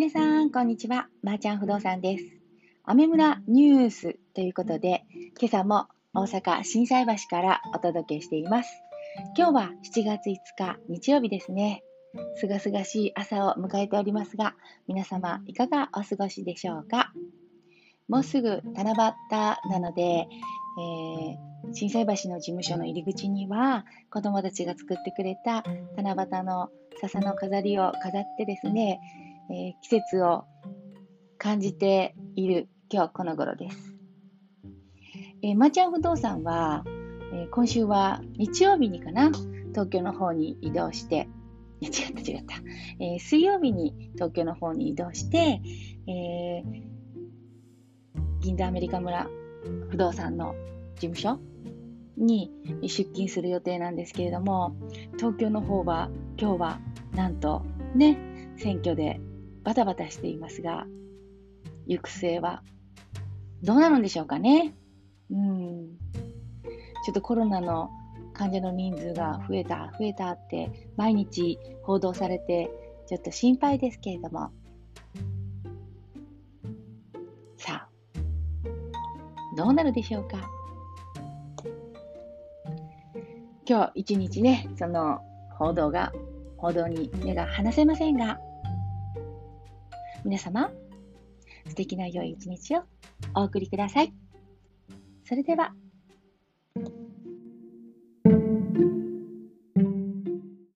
皆さん、こんにちは。まー、ちゃん不動産です。アメ村ニュースということで、今朝も大阪心斎橋からお届けしています。今日は7月5日日曜日ですね。すがすがしい朝を迎えておりますが、皆様いかがお過ごしでしょうか？もうすぐ七夕なので、えー、震災橋の事務所の入り口には子供たちが作ってくれた七夕の笹の飾りを飾ってですね、えー、季節を感じている今日この頃です。えー、マーチャン不動産は、えー、今週は日曜日にかな東京の方に移動して 違った違った、え、水曜日に東京の方に移動して、えー、銀座アメリカ村不動産の事務所に出勤する予定なんですけれども東京の方は今日はなんとね選挙でバタバタしていますが行く末はどうなるんでしょうかね。うん。ちょっとコロナの患者の人数が増えた増えたって毎日報道されてちょっと心配ですけれども。さあどうなるでしょうか。今日一日ね、その報道が、報道に目が離せませんが、皆様、素敵な良い一日をお送りください。それでは。